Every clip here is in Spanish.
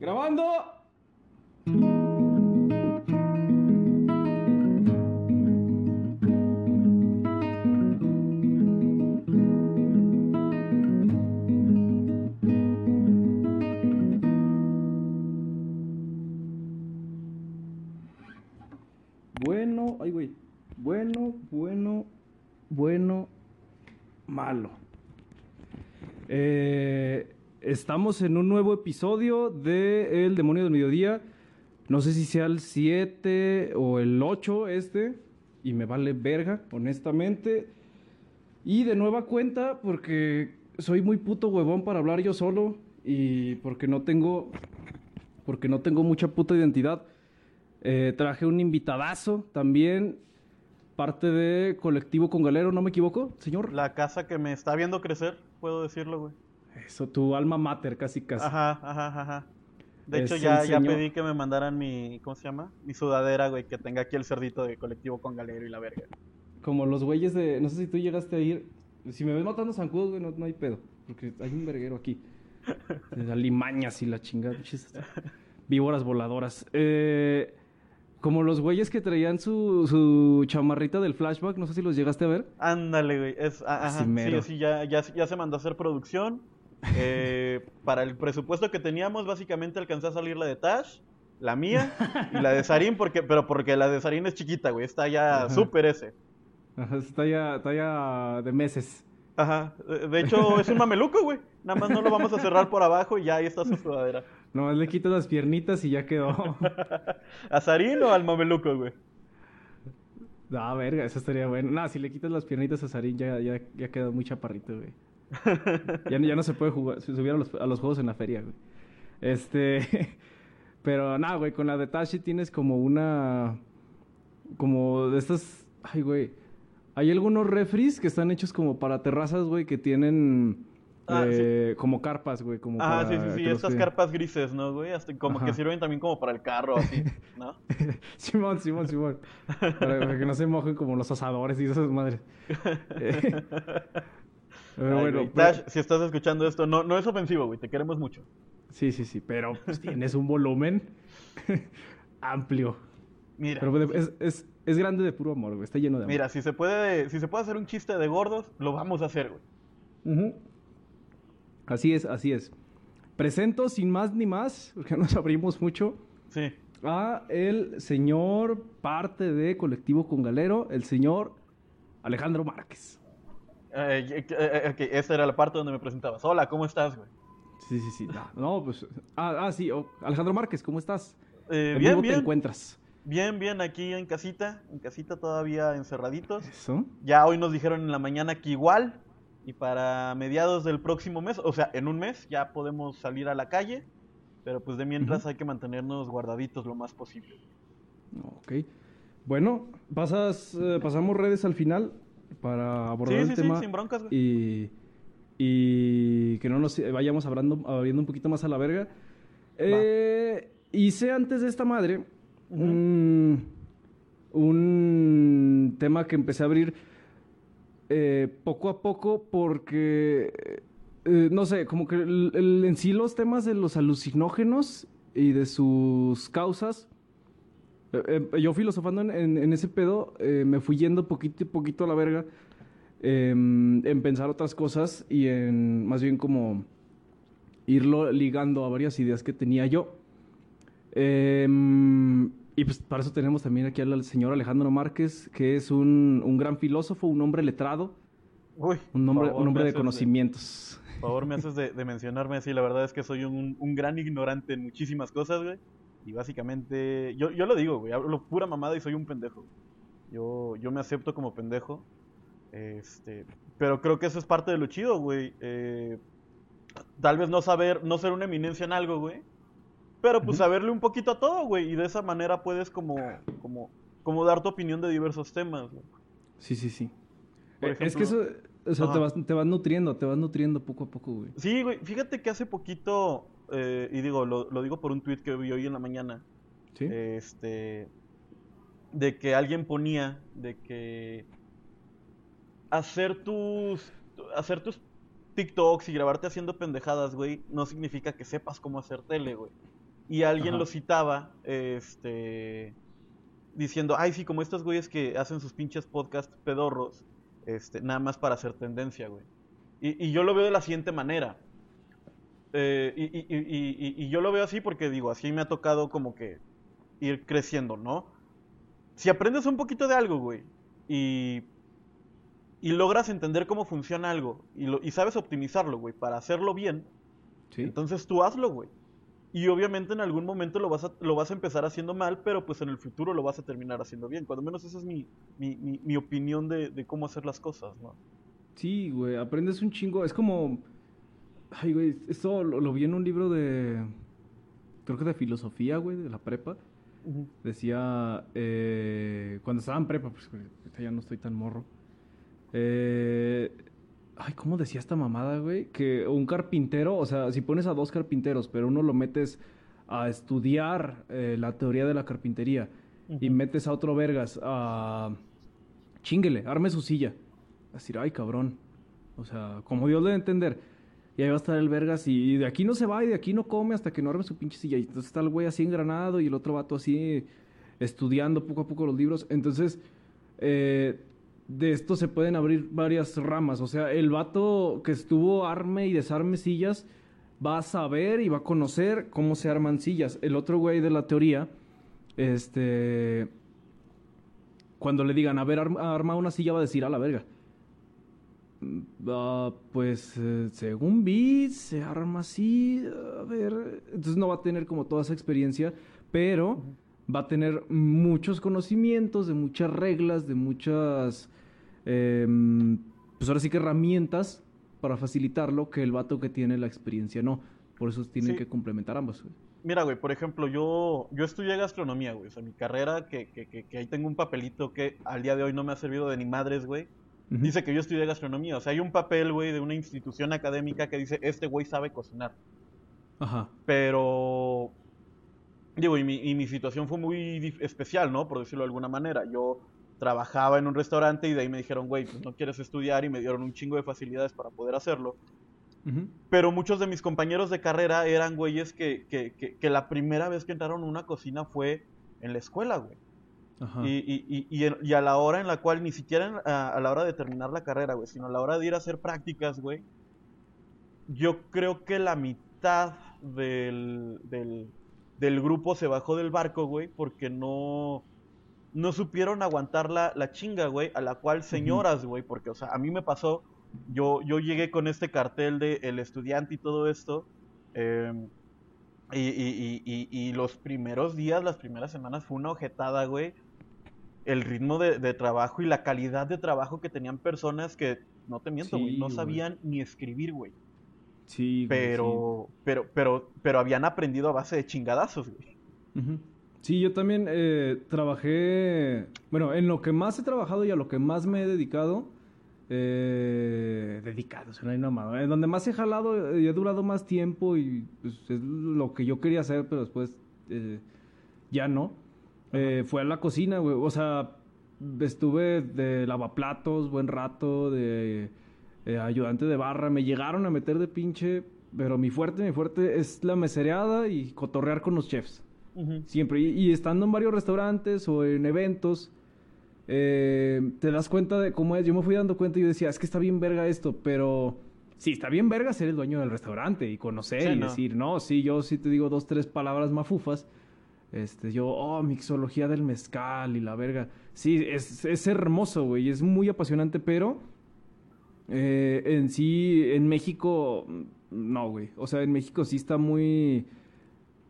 Grabando. Estamos en un nuevo episodio de El Demonio del Mediodía. No sé si sea el 7 o el 8 este. Y me vale verga, honestamente. Y de nueva cuenta, porque soy muy puto huevón para hablar yo solo. Y porque no tengo. Porque no tengo mucha puta identidad. Eh, traje un invitadazo también. Parte de Colectivo con Galero, ¿no me equivoco, señor? La casa que me está viendo crecer, puedo decirlo, güey. Eso, tu alma mater, casi casi. Ajá, ajá, ajá. De hecho, ya, ya señor- pedí que me mandaran mi. ¿Cómo se llama? Mi sudadera, güey, que tenga aquí el cerdito de colectivo con galero y la verga. Como los güeyes de. No sé si tú llegaste a ir. Si me ves matando zancudos, güey, no, no hay pedo. Porque hay un verguero aquí. De alimañas y la chingada. Víboras voladoras. Eh, como los güeyes que traían su, su chamarrita del flashback, no sé si los llegaste a ver. Ándale, güey. Es, ajá, sí, sí, ya, ya, ya se mandó a hacer producción. Eh, para el presupuesto que teníamos, básicamente alcancé a salir la de Tash, la mía y la de Sarin, porque, pero porque la de Sarin es chiquita, güey. Está ya súper ese. Ajá, Está ya, está ya de meses. Ajá. De hecho, es un mameluco, güey. Nada más no lo vamos a cerrar por abajo y ya ahí está su sudadera. Nomás le quitas las piernitas y ya quedó. ¿A Sarin o al mameluco, güey? Ah, verga, eso estaría bueno. No, si le quitas las piernitas a Sarín, ya, ya, ya quedó muy chaparrito, güey. Ya, no- ya no se puede jugar, subir a los, a los juegos en la feria, güey. Este. Pero nada, güey, con la de Tashi tienes como una. Como de estas. Ay, güey. Hay algunos refries que están hechos como para terrazas, güey, que tienen. Ah, eh, Como carpas, güey. Como Ah, sí, sí, sí, estas carpas grises, ¿no, güey? Hasta como Ajá. que sirven también como para el carro, así, ¿no? Simón, Simón, Simón. Para, para que no se mojen como los asadores y esas madres. Eh, Pero Ay, bueno, güey. pero- Tash, si estás escuchando esto, no, no es ofensivo, güey, te queremos mucho. sí, sí, sí, pero pues, tienes un volumen amplio. Mira, Pero es, es, es grande de puro amor, güey. Está lleno de amor. mira, si se puede, si se puede hacer un chiste de gordos, lo vamos a hacer, güey. Ujú. Así es, así es. Presento sin más ni más, porque nos abrimos mucho, Sí. a el señor parte de Colectivo con Galero, el señor Alejandro Márquez. Eh, eh, eh, ok, esta era la parte donde me presentabas. Hola, ¿cómo estás, güey? Sí, sí, sí. No, no, pues. Ah, ah, sí. oh, Alejandro Márquez, ¿cómo estás? Eh, ¿En bien, vivo te encuentras? Bien, bien, aquí en casita, en casita todavía encerraditos. Eso. Ya hoy nos dijeron en la mañana que igual, y para mediados del próximo mes, o sea, en un mes ya podemos salir a la calle, pero pues de mientras hay que mantenernos guardaditos lo más posible. Ok. Bueno, pasas, eh, pasamos redes al final para abordar Sí, el sí, sí, tema. sin broncas, güey. y, y que no nos vayamos hablando, abriendo un poquito más a la verga. Eh, hice antes de esta madre un, un tema que empecé a abrir eh, poco a poco porque, eh, no sé, como que el- el- en sí los temas de los alucinógenos y de sus causas, eh, eh, yo filosofando en, en- en ese pedo, eh, me fui yendo poquito y poquito a la verga em, en pensar otras cosas y en más bien como irlo ligando a varias ideas que tenía yo. Em, y pues para eso tenemos también aquí al señor Alejandro Márquez, que es un, un gran filósofo, un hombre letrado, Uy, un hombre, favor, un hombre de conocimientos. Por favor, me haces de, de mencionarme así. La verdad es que soy un, un gran ignorante en muchísimas cosas, güey. Y básicamente, yo, yo lo digo, güey, hablo pura mamada y soy un pendejo. Yo, yo me acepto como pendejo. Este, pero creo que eso es parte de lo chido, güey. Eh, tal vez no saber, no ser una eminencia en algo, güey. Pero pues saberle un poquito a todo, güey. Y de esa manera puedes como, como, como dar tu opinión de diversos temas, güey. Sí, sí, sí. Por Eh, es que eso, ejemplo- o sea, te vas, te vas nutriendo, te vas nutriendo poco a poco, güey. Sí, güey, fíjate que hace poquito, eh, y digo, lo, lo digo por un tweet que vi hoy en la mañana, ¿Sí? este, de que alguien ponía de que hacer tus, hacer tus TikToks y grabarte haciendo pendejadas, güey, no significa que sepas cómo hacer tele, güey. y alguien Ajá. lo citaba, este, diciendo, ay, sí, como estos güeyes que hacen sus pinches podcasts pedorros, este, nada más para hacer tendencia, güey. Y, y yo lo veo de la siguiente manera. Eh, y, yo lo veo así porque digo, así me ha tocado como que ir creciendo, ¿no? Si aprendes un poquito de algo, güey, y, y logras entender cómo funciona algo, y, lo- y sabes optimizarlo, güey, para hacerlo bien, Sí. entonces tú hazlo, güey. Y obviamente en algún momento lo vas, a, lo vas a empezar haciendo mal, pero pues en el futuro lo vas a terminar haciendo bien. Cuando menos esa es mi, mi, mi, mi opinión de, de cómo hacer las cosas, ¿no? Sí, güey, aprendes un chingo. Es como. Ay, güey, esto lo, lo vi en un libro de. Creo que de filosofía, güey, de la prepa. Decía. eh, cuando estaba en prepa, pues ya no estoy tan morro. Eh, ay, ¿cómo decía esta mamada, güey? Que un carpintero, o sea, si pones a dos carpinteros, pero uno lo metes a estudiar eh, la teoría de la carpintería y metes a otro vergas a. Chinguele, arme su silla. A decir, ay, cabrón. O sea, como Dios le entender. Y ahí va a estar el vergas y de aquí no se va y de aquí no come hasta que no arme su pinche silla. Y entonces está el güey así engranado y el otro vato así estudiando poco a poco los libros. Entonces, eh, de esto se pueden abrir varias ramas. O sea, el vato que estuvo arme y desarme sillas va a saber y va a conocer cómo se arman sillas. El otro güey de la teoría, este, cuando le digan, a ver, arma, una silla, va a decir, a la verga. Ah, pues eh, según vi, se arma así, a ver, entonces no va a tener como toda esa experiencia, pero va a tener muchos conocimientos de muchas reglas, de muchas, em, pues ahora sí que herramientas para facilitarlo que el vato que tiene la experiencia no. Por eso tienen Sí. que complementar ambos. güey. Mira, güey, por ejemplo, yo, yo estudié gastronomía, güey. O sea, mi carrera, que, que, que, que ahí tengo un papelito que al día de hoy no me ha servido de ni madres, güey. Dice que yo estudié gastronomía. O sea, hay un papel, güey, de una institución académica que dice, este güey sabe cocinar. Ajá. Pero, digo, y mi, y mi situación fue muy especial, ¿no? Por decirlo de alguna manera. Yo trabajaba en un restaurante y de ahí me dijeron, güey, pues no quieres estudiar y me dieron un chingo de facilidades para poder hacerlo. Ujú. Pero muchos de mis compañeros de carrera eran güeyes que, que, que, que la primera vez que entraron a una cocina fue en la escuela, güey. Ajá. Y, y, y, y a la hora en la cual, ni siquiera en- a, a la hora de terminar la carrera, güey, sino a la hora de ir a hacer prácticas, güey, yo creo que la mitad del, del, del grupo se bajó del barco, güey, porque no, no supieron aguantar la, la chinga, güey, a la cual señoras, güey, porque, o sea, a mí me pasó, yo, yo llegué con este cartel de el estudiante y todo esto, em, y, y, y, y, los primeros días, las primeras semanas fue una ojetada, güey. El ritmo de, de trabajo y la calidad de trabajo que tenían personas que, no te miento, güey, no güey. sabían ni escribir, güey. Sí, Pero, pero, pero, pero habían aprendido a base de chingadazos, güey. sí. Sí, yo también eh, trabajé, bueno, en lo que más he trabajado y a lo que más me he dedicado, eh, dedicado, suena bien mamado, en donde más he jalado y he durado más tiempo y pues, es lo que yo quería hacer, pero después eh, ya no, eh, fue a la cocina, güey, o sea, estuve de lavaplatos buen rato, de eh, ayudante de barra, me llegaron a meter de pinche, pero mi fuerte, mi fuerte es la mesereada y cotorrear con los chefs. Siempre. Y, y estando en varios restaurantes o en eventos, eh, te das cuenta de cómo es. Yo me fui dando cuenta y yo decía, es que está bien verga esto, pero sí, está bien verga ser el dueño del restaurante y conocer Sí, y no. decir, no, sí, yo sí te digo dos, tres palabras mafufas. Este, yo, oh, mixología del mezcal y la verga. Sí, es, es hermoso, güey, es muy apasionante, pero eh, en sí, en México, no, güey. O sea, en México sí está muy,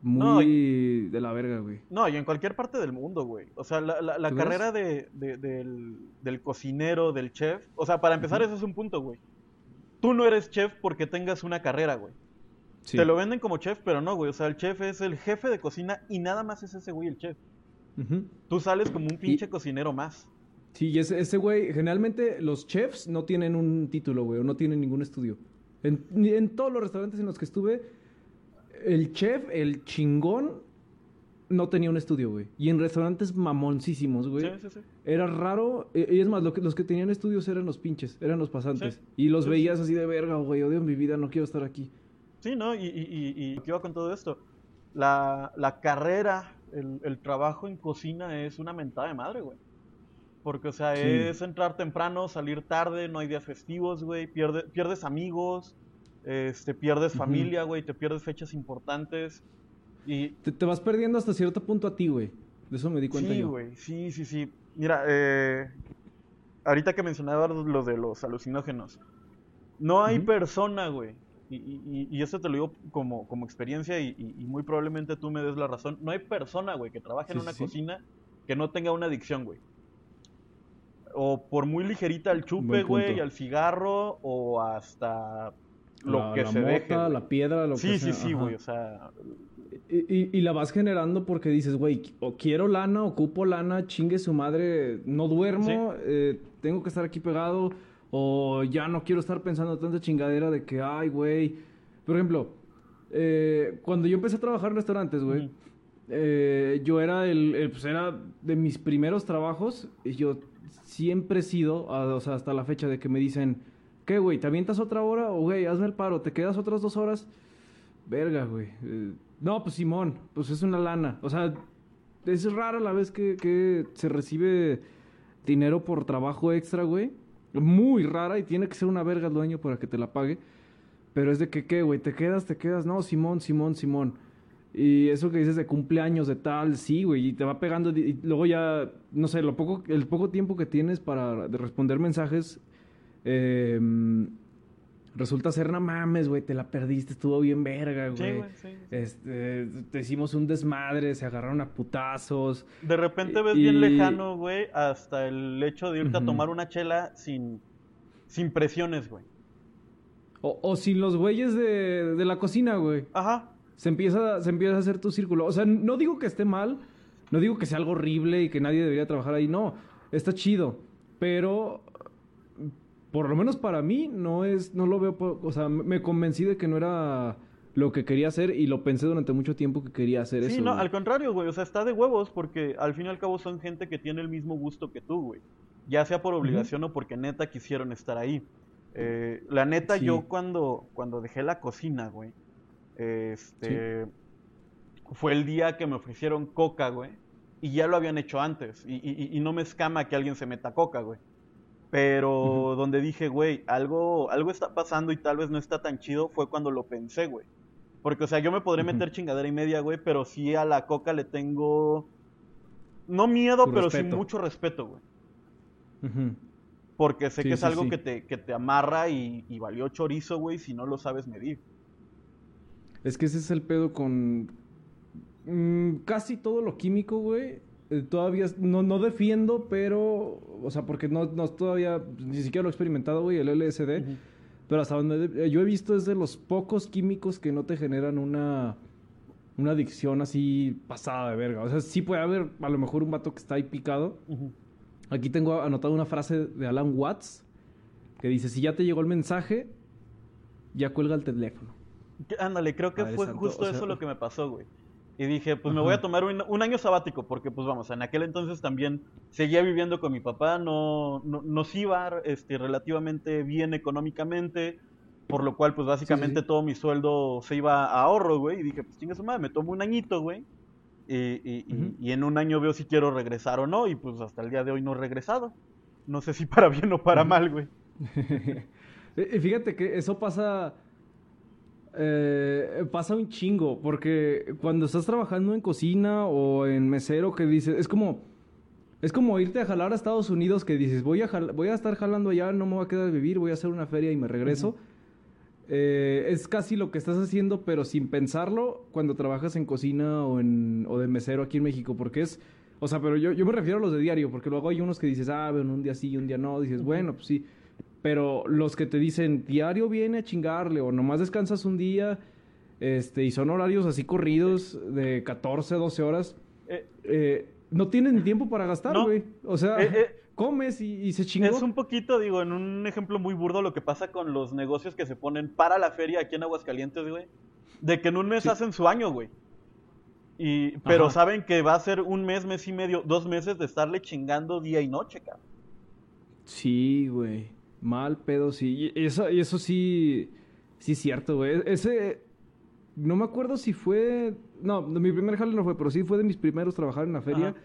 muy de la verga, güey. No, y en cualquier parte del mundo, güey. O sea, la, carrera de, de- del, del cocinero, del chef. O sea, para empezar, ese es un punto, güey. Tú no eres chef porque tengas una carrera, güey. Sí. Te lo venden como chef, pero no, güey. O sea, el chef es el jefe de cocina y nada más es ese güey el chef. Tú sales como un pinche cocinero más. Sí, y ese, ese güey, generalmente los chefs no tienen un título, güey, o no tienen ningún estudio. En, en todos los restaurantes en los que estuve, el chef, el chingón, no tenía un estudio, güey. Y en restaurantes mamoncísimos, güey. Sí, sí, sí. Era raro, eh, y es más, lo que, los que tenían estudios eran los pinches, eran los pasantes. Sí. Y los Sí, veías así de verga, güey, odio mi vida, no quiero estar aquí. Sí, ¿no? Y, y, y, y ¿qué iba con todo esto? la, la carrera, el, el, trabajo en cocina es una mentada de madre, güey. Porque, o sea, es entrar temprano, salir tarde, no hay días festivos, güey, pierde, pierdes amigos, este, pierdes familia, güey, te pierdes fechas importantes y... Te, vas perdiendo hasta cierto punto a ti, güey. De eso me di cuenta sí, güey, sí, sí, sí. Mira, eh, ahorita que mencionabas lo de los alucinógenos, no hay persona, güey, y, y, esto te lo digo como, como experiencia y, muy probablemente tú me des la razón, no hay persona, güey, que trabaje en una cocina que no tenga una adicción, güey. O por muy ligerita al chupe, güey, al cigarro, o hasta lo que se mota, la piedra, lo que sea. Sí, sí, sí, güey, o sea... Y, y, la vas generando porque dices, güey, o quiero lana, ocupo lana, chingue su madre, no duermo, eh, tengo que estar aquí pegado, o ya no quiero estar pensando tanta chingadera de que, ay, güey. Por ejemplo, eh, cuando yo empecé a trabajar en restaurantes, güey, eh, yo era el, pues era de mis primeros trabajos, y yo siempre he sido, o sea, hasta la fecha de que me dicen, ¿qué, güey? ¿Te avientas otra hora? O, güey, hazme el paro, ¿te quedas otras dos horas? Verga, güey. Eh, no, pues Simón, pues es una lana. O sea, es rara la vez que, que se recibe dinero por trabajo extra, güey. Muy rara y tiene que ser una verga el dueño para que te la pague. Pero es de que, ¿qué, güey? ¿Te quedas? ¿Te quedas? No, Simón, Simón, Simón. Y eso que dices de cumpleaños, de tal, sí, güey, y te va pegando. Y luego ya, no sé, lo poco, el poco tiempo que tienes para responder mensajes eh, resulta ser, no mames, güey, te la perdiste, estuvo bien verga, güey. Este, te hicimos un desmadre, se agarraron a putazos. De repente ves bien lejano, güey, hasta el hecho de irte a tomar una chela sin, sin presiones, güey. O, o, sin los güeyes de, de la cocina, güey. Ajá. Se empieza, se empieza a hacer tu círculo. O sea, no digo que esté mal, no digo que sea algo horrible y que nadie debería trabajar ahí, no. Está chido. Pero por lo menos para mí, no es, no lo veo, o sea, me convencí de que no era lo que quería hacer y lo pensé durante mucho tiempo que quería hacer eso. Sí, no, al contrario, güey, o sea, está de huevos porque al fin y al cabo son gente que tiene el mismo gusto que tú, güey. Ya sea por obligación o porque neta quisieron estar ahí. Eh, la neta, yo cuando, cuando dejé la cocina, güey, este, fue el día que me ofrecieron coca, güey, y ya lo habían hecho antes. Y, y, y no me escama que alguien se meta coca, güey. Pero donde dije, güey, algo, algo está pasando y tal vez no está tan chido fue cuando lo pensé, güey. Porque, o sea, yo me podré meter chingadera y media, güey, pero sí a la coca le tengo. No miedo, pero sí mucho respeto, güey. Porque sé que es algo que, te, que te amarra y, y valió chorizo, güey, si no lo sabes medir. Es que ese es el pedo con. Mm, casi todo lo químico, güey eh, todavía no, no defiendo, pero, o sea, porque no, no todavía, ni siquiera lo he experimentado, güey, el LSD, pero hasta donde yo he visto es de los pocos químicos que no te generan una, una adicción así pasada de verga. O sea, sí puede haber a lo mejor un vato que está ahí picado. Aquí tengo anotado una frase de Alan Watts que dice, si ya te llegó el mensaje, ya cuelga el teléfono. Ándale, creo que fue justo eso lo que me pasó, güey. Y dije, pues me voy a tomar un, año sabático, porque pues vamos, en aquel entonces también seguía viviendo con mi papá, no, no nos iba este, relativamente bien económicamente, por lo cual pues básicamente todo mi sueldo se iba a ahorro, güey, y dije, pues chinga su madre, me tomo un añito, güey, y, y, en un año veo si quiero regresar o no, y pues hasta el día de hoy no he regresado. No sé si para bien o para mal, güey. Fíjate que eso pasa eh, pasa un chingo, porque cuando estás trabajando en cocina o en mesero, que dices, es como, es como irte a jalar a Estados Unidos, que dices, voy a, voy a estar jalando allá, no me voy a quedar a vivir, voy a hacer una feria y me regreso. Eh, es casi lo que estás haciendo, pero sin pensarlo, cuando trabajas en cocina o, en, o de mesero aquí en México, porque es, o sea, pero yo, yo me refiero a los de diario, porque luego hay unos que dices, ah, bueno, un día sí, un día no, dices, bueno, pues sí. Pero los que te dicen diario viene a chingarle o nomás descansas un día este, y son horarios así corridos de 14, 12 horas, eh, eh, no tienen ni tiempo para gastar, güey. O sea, eh, comes y, se chingó. Es un poquito, digo, en un ejemplo muy burdo lo que pasa con los negocios que se ponen para la feria aquí en Aguascalientes, güey. De que en un mes hacen su año, güey. Y, pero saben que va a ser un mes, mes y medio, dos meses de estarle chingando día y noche, cabrón. Sí, güey. Mal pedo, sí. Y eso, y eso sí, sí es cierto, güey. Ese, no me acuerdo si fue, no, mi primer jale no fue, pero sí fue de mis primeros trabajar en la feria. Ajá.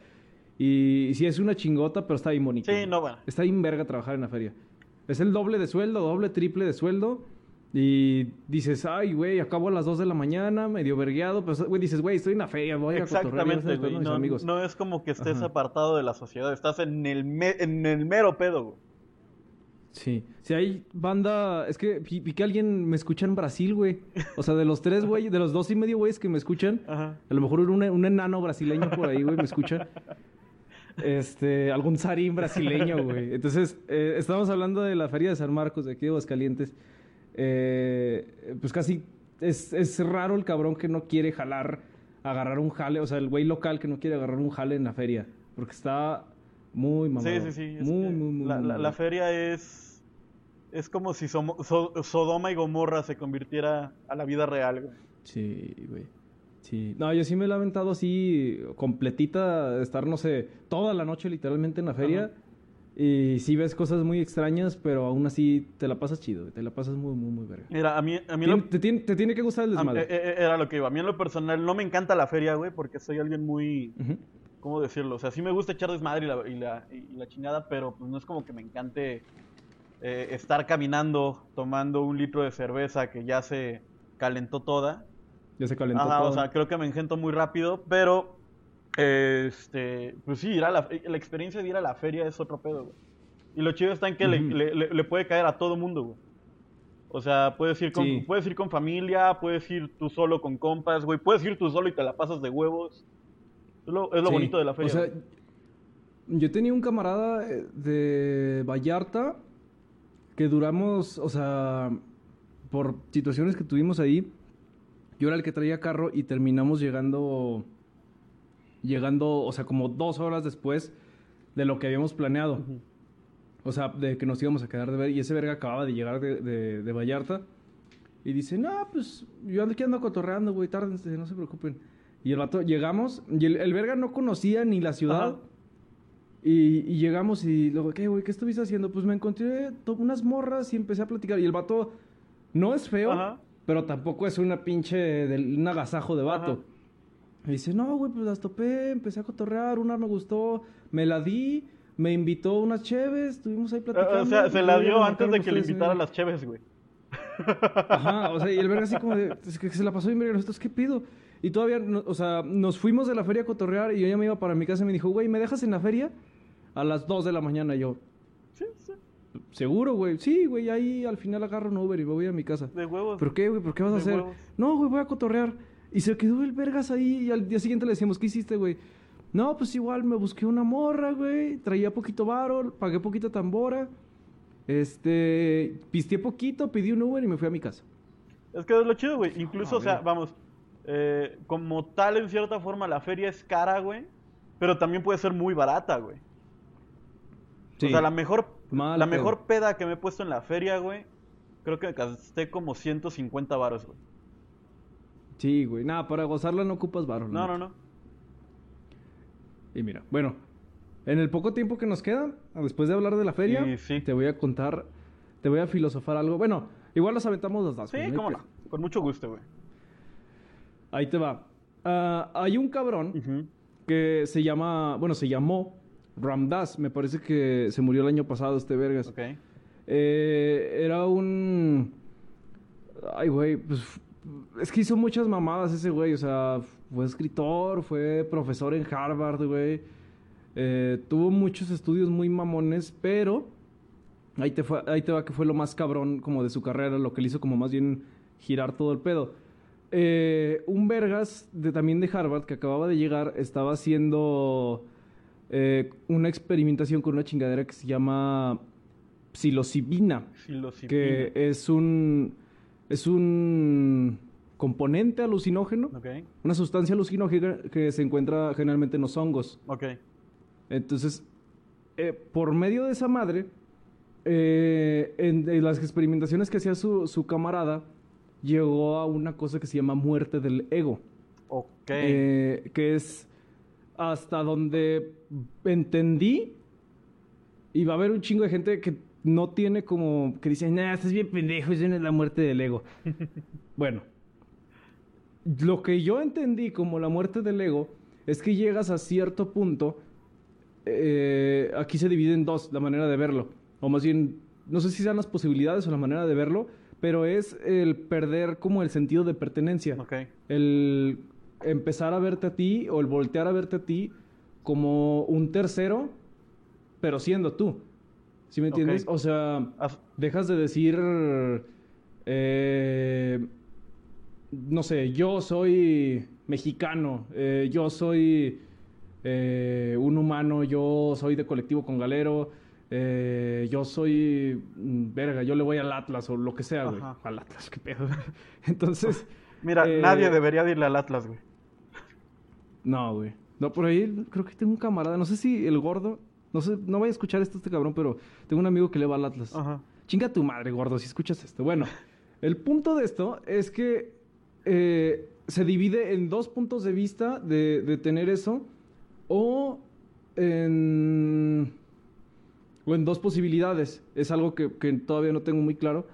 Y, sí es una chingota, pero está bien bonito. Sí, no, bueno. Está bien verga trabajar en la feria. Es el doble de sueldo, doble, triple de sueldo. Y dices, ay, güey, acabo a las 2 de la mañana, medio vergueado. Pero, güey, dices, güey, estoy en la feria, voy a a Exactamente, estar güey. No, amigos. no es como que estés Ajá. apartado de la sociedad, estás en el, me- en el mero pedo, güey. Sí. Si hay banda... Es que vi, que alguien me escucha en Brasil, güey. O sea, de los tres, güey, de los dos y medio güeyes que me escuchan, Ajá. a lo mejor un, un enano brasileño por ahí, güey, me escucha. Este, algún zarín brasileño, güey. Entonces, eh, estábamos hablando de la Feria de San Marcos, de aquí de Aguascalientes. Eh, pues casi es, es raro el cabrón que no quiere jalar, agarrar un jale, o sea, el güey local que no quiere agarrar un jale en la feria. Porque está muy mamado. Sí, sí, sí. es Muy, muy, muy, la, muy la- la feria es. Es como si Somo- So- Sodoma y Gomorra se convirtiera a la vida real, güey. Sí, güey. Sí. No, yo sí me he aventado así, completita, estar, no sé, toda la noche literalmente en la feria. Ajá. Y sí ves cosas muy extrañas, pero aún así te la pasas chido, güey, te la pasas muy, muy, muy verga. Mira, a mí, a mí Tien- lo- te, tiene, te tiene que gustar el desmadre. eh, eh, era lo que iba. A mí en lo personal no me encanta la feria, güey, porque soy alguien muy. ¿Cómo decirlo? O sea, sí me gusta echar desmadre y la, y la, y la chingada, pero pues no es como que me encante eh, estar caminando tomando un litro de cerveza que ya se calentó toda. Ya se calentó Ajá, todo. o sea, creo que me engento muy rápido, pero este, pues sí, ir a la, la experiencia de ir a la feria es otro pedo, güey. Y lo chido está en que le- Ujú. le, le- le puede caer a todo mundo, güey. O sea, puedes ir, con, Sí. puedes ir con familia, puedes ir tú solo con compas, güey. Puedes ir tú solo y te la pasas de huevos. Es lo, es lo Sí. bonito de la feria. O sea, güey. yo tenía un camarada eh, de Vallarta que duramos, o sea, por situaciones que tuvimos ahí, yo era el que traía carro y terminamos llegando, llegando, o sea, como dos horas después de lo que habíamos planeado. O sea, de que nos íbamos a quedar de ver. Y ese verga acababa de llegar de, de- de Vallarta. Y dice, no, pues yo ando aquí ando cotorreando, güey, tárdense, no se preocupen. Y el vato, llegamos, y el, el verga no conocía ni la ciudad. Ajá. Y, y llegamos y luego, ¿qué, güey? ¿Qué estuviste haciendo? Pues me encontré unas morras y empecé a platicar. Y el vato no es feo, Ajá. pero tampoco es una pinche, del- un agasajo de vato. Ajá. Me dice, no, güey, pues las topé, empecé a cotorrear, una me gustó, me la di, me invitó unas cheves, estuvimos ahí Eh, platicando. O sea, se y la dio antes de que le invitara a las cheves, güey. Ajá, o sea, y el verga así como de, es que se la pasó bien verga, nosotros, ¿qué pido? Y todavía, no- o sea, nos fuimos de la feria a cotorrear y yo ya me iba para mi casa y me dijo, güey, ¿me dejas en la feria? A las 2 de la mañana Y yo, Sí, sí. seguro, güey, sí, güey, ahí al final agarro un Uber y me voy a mi casa. De huevos. ¿Pero qué, güey? ¿Por qué vas a hacer? huevos. No, güey, voy a cotorrear. Y se quedó el vergas ahí y al día siguiente le decíamos, ¿qué hiciste, güey? No, pues igual me busqué una morra, güey. Traía poquito varo, pagué poquita tambora. Este, pisteé poquito, pedí un Uber y me fui a mi casa. Es que es lo chido, güey. Incluso, o sea, vamos, eh, como tal, en cierta forma, la feria es cara, güey. Pero también puede ser muy barata, güey. O sea, la mejor, Mal la pedo. mejor peda que me he puesto en la feria, güey, creo que gasté como 150 varos, güey. Sí, güey. Nada, para gozarla no ocupas varo. la No, neta. no, no. Y mira, bueno, en el poco tiempo que nos queda, después de hablar de la feria, sí. te voy a contar, te voy a filosofar algo. Bueno, igual los aventamos los dos. Sí, no cómo no. Con mucho gusto, güey. Ahí te va. Ah, hay un cabrón que se llama, bueno, se llamó Ramdas, me parece que se murió el año pasado este vergas. Ok. Eh, era un... Ay, güey, pues es que hizo muchas mamadas ese güey, o sea, fue escritor, fue profesor en Harvard, güey. Eh, tuvo muchos estudios muy mamones, pero ahí te, fue- ahí te va que fue lo más cabrón como de su carrera, lo que le hizo como más bien girar todo el pedo. Eh, un vergas de, también de Harvard que acababa de llegar estaba haciendo eh, una experimentación con una chingadera que se llama psilocibina, Psilocibina. que es un es un componente alucinógeno, una sustancia alucinógena que se encuentra generalmente en los hongos. Ok. Entonces, eh, por medio de esa madre, eh, en, en las experimentaciones que hacía su, su camarada, llegó a una cosa que se llama muerte del ego. Ok. Eh, que es hasta donde entendí y va a haber un chingo de gente que no tiene como que dicen, nah, estás bien pendejo, eso no es la muerte del ego. bueno, lo que yo entendí como la muerte del ego es que llegas a cierto punto. eh, aquí se divide en dos la manera de verlo. O más bien, no sé si sean las posibilidades o la manera de verlo, pero es el perder como el sentido de pertenencia. El empezar a verte a ti o el voltear a verte a ti como un tercero, pero siendo tú. ¿Sí me entiendes? O sea, As- dejas de decir, eh, no sé, yo soy mexicano, eh, yo soy eh, un humano, yo soy de colectivo con galero, eh, yo soy, mm, verga, yo le voy al Atlas o lo que sea, güey. Al Atlas, qué pedo. Entonces, Mira, Eh, nadie debería de irle al Atlas, güey. No, güey. No, por ahí creo que tengo un camarada, no sé si el gordo, no sé, no voy a escuchar esto este cabrón, pero tengo un amigo que le va al Atlas. Ajá. Chinga tu madre, gordo, si escuchas esto. Bueno, el punto de esto es que eh, se divide en dos puntos de vista de, de tener eso o en, o en dos posibilidades. Es algo que, que todavía no tengo muy claro,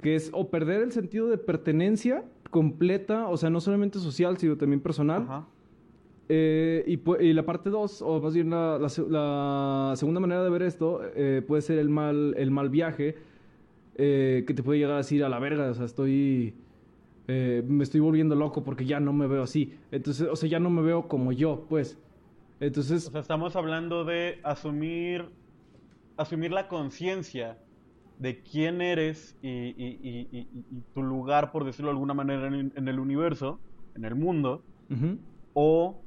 que es o perder el sentido de pertenencia completa, o sea, no solamente social, sino también personal. Ajá. Eh, y, la parte 2, o más bien la, la se- la segunda manera de ver esto, eh, puede ser el mal, el mal viaje, eh, que te puede llegar a decir a la verga, o sea, estoy, me estoy volviendo loco porque ya no me veo así. Entonces, o sea, ya no me veo como yo, pues. Entonces, O sea, estamos hablando de asumir, asumir la conciencia de quién eres y, y- y- y- y- y tu lugar, por decirlo de alguna manera, en, en el universo, en el mundo, o,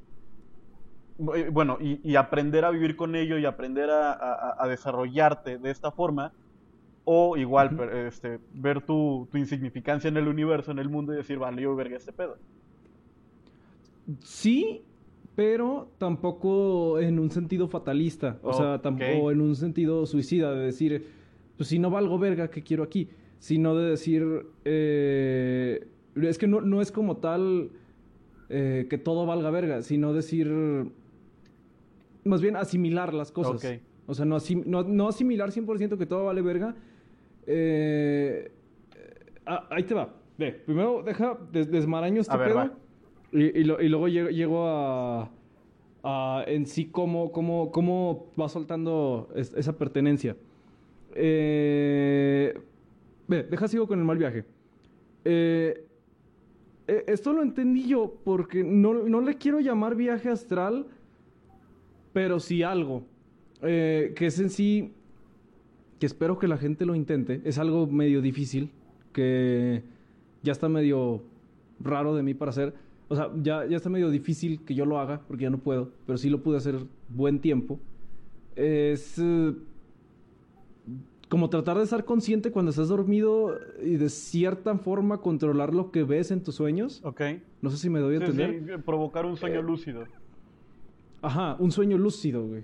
bueno, y, y aprender a vivir con ello y aprender a, a- a desarrollarte de esta forma, o igual, este, ver tu, tu insignificancia en el universo, en el mundo y decir, vale, yo verga este pedo. sí, pero tampoco en un sentido fatalista, o sea, tampoco en un sentido suicida, de decir, pues si no valgo verga, ¿qué quiero aquí? Sino de decir, eh, es que no, no es como tal eh, que todo valga verga, sino decir, más bien asimilar las cosas. Ok. O sea, no, asim- no, no asimilar 100% que todo vale verga. Eh, ah, ahí te va. Ve, primero deja des- desmaraño este A ver, pedo. va. Y, y lo- y luego llego, llego a, a en sí cómo, cómo, cómo va soltando es- esa pertenencia. Eh, ve, deja sigo con el mal viaje. Eh, eh, esto lo entendí yo porque no, no le quiero llamar viaje astral, pero sí algo. Eh, que es en sí, que espero que la gente lo intente. Es algo medio difícil, que ya está medio raro de mí para hacer. O sea, ya, ya está medio difícil que yo lo haga, porque ya no puedo, pero sí lo pude hacer buen tiempo. Es eh, como tratar de estar consciente cuando estás dormido y de cierta forma controlar lo que ves en tus sueños. ¿Ok? No sé si me doy a Sí, entender. sí, provocar un sueño Eh, lúcido. Ajá, un sueño lúcido, güey.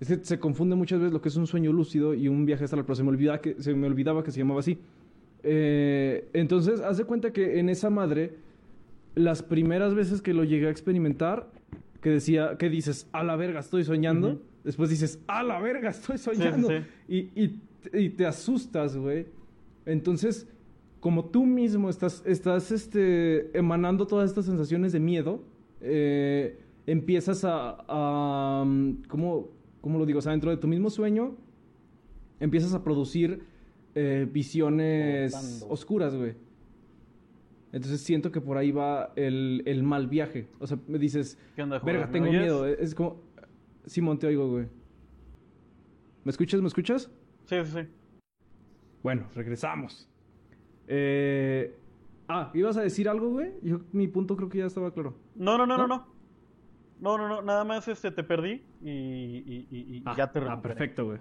Es que se confunde muchas veces lo que es un sueño lúcido y un viaje astral, pero se me, olvida que, se me olvidaba que se llamaba así. Eh, entonces, haz de cuenta que en esa madre, las primeras veces que lo llegué a experimentar, que decía, que dices, a la verga, estoy soñando. Después dices, a la verga, estoy soñando. sí. Y, y- y te asustas, güey. Entonces, como tú mismo estás, estás este, emanando todas estas sensaciones de miedo, eh, empiezas a, a, um, ¿cómo, cómo lo digo? O sea, dentro de tu mismo sueño, empiezas a producir eh, visiones oscuras, güey. Entonces siento que por ahí va el, el mal viaje. O sea, me dices, ¿Qué onda, verga, ¿Me tengo miedo. Es como, Simón, te oigo, güey. ¿Me escuchas? ¿Me escuchas? Sí, sí, sí. Bueno, regresamos. Eh, ah, ¿ibas a decir algo, güey? Yo, mi punto creo que ya estaba claro. No, no, no, no, ¿No? no. No, no, no, nada más este, te perdí y, y- y- y Ah, ya te ah, recuperé. perfecto, güey.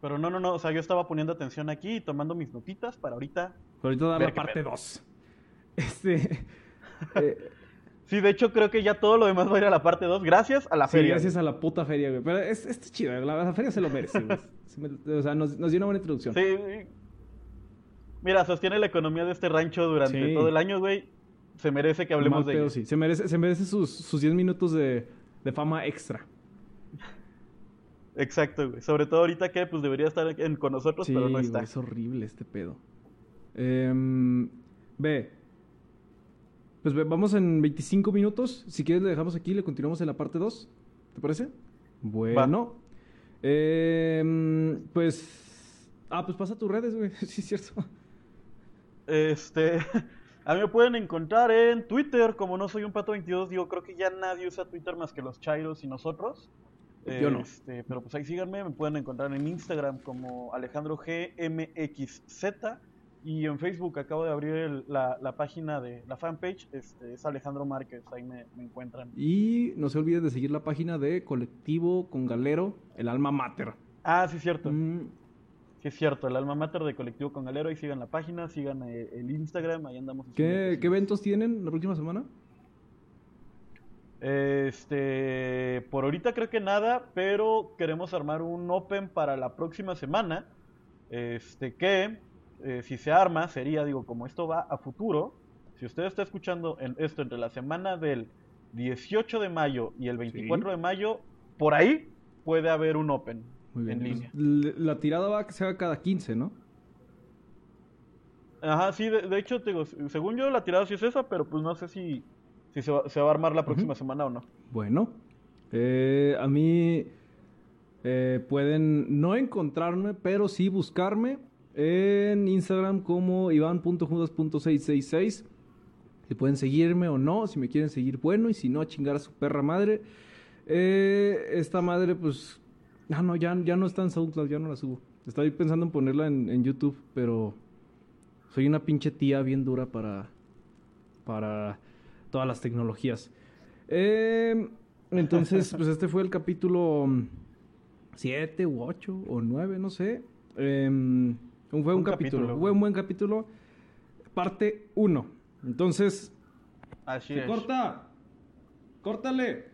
Pero no, no, no, o sea, yo estaba poniendo atención aquí y tomando mis notitas para ahorita. Ahorita dar Ver la parte pedo. 2. Este. eh, Sí, de hecho creo que ya todo lo demás va a ir a la parte 2 gracias a la sí, feria. gracias a la puta feria, güey. Pero es, es chido, la, la feria se lo merece, güey. Se me- o sea, nos, nos dio una buena introducción. Sí. Mira, sostiene la economía de este rancho durante Sí. todo el año, güey. Se merece que hablemos Mal de pedo, ello. sí. Se merece, se merece sus, sus 10 minutos de, de fama extra. Exacto, güey. Sobre todo ahorita que pues debería estar en- con nosotros, Sí, pero no güey, está. es horrible este pedo. Em, ve. Pues ve- vamos en 25 minutos. Si quieres le dejamos aquí y le continuamos en la parte 2. ¿Te parece? Bueno. Eh, pues... Ah, pues pasa tus redes, güey. Sí, es cierto. Este, a mí me pueden encontrar en Twitter, como no soy un pato 22, digo, creo que ya nadie usa Twitter más que los chairos y nosotros. Yo no. Este, pero pues ahí síganme, me pueden encontrar en Instagram como Alejandro GMXZ y en Facebook acabo de abrir el- la, la página de la fanpage, este, es Alejandro Márquez, ahí me, me encuentran. Y no se olviden de seguir la página de Colectivo con Galero, el alma mater. Ah, sí, cierto. Mm, es cierto, el alma mater de Colectivo con Galero, ahí sigan la página, sigan eh, el Instagram, ahí andamos. ¿Qué. ¿Qué eventos tienen la próxima semana? Este, por ahorita creo que nada, pero queremos armar un Open para la próxima semana. Este, que eh, si se arma, sería, digo, como esto va a futuro, si usted está escuchando en esto entre la semana del 18 de mayo y el 24 de mayo, por ahí puede haber un Open Muy bien. en línea. la tirada va a que se haga cada 15, ¿no? Ajá, sí, de, de hecho, te digo, según yo la tirada sí es esa, pero pues no sé si, si se, va, se va a armar la próxima semana o no. Bueno, eh, a mí eh, pueden no encontrarme, pero sí buscarme en Instagram como iván.judas.666. Si pueden seguirme o no, si me quieren seguir, bueno, y si no, a chingar a su perra madre. Eh, esta madre, pues, ah, no, ya, ya no está en SoundCloud, ya no la subo. Estoy pensando en ponerla en, en YouTube, pero soy una pinche tía bien dura para, para todas las tecnologías. Eh, entonces, pues este fue el capítulo 7 u 8 o 9, no sé. Eh, fue un, Un capítulo, capítulo. fue un buen capítulo. Parte 1. Entonces, Así se es. corta. Córtale.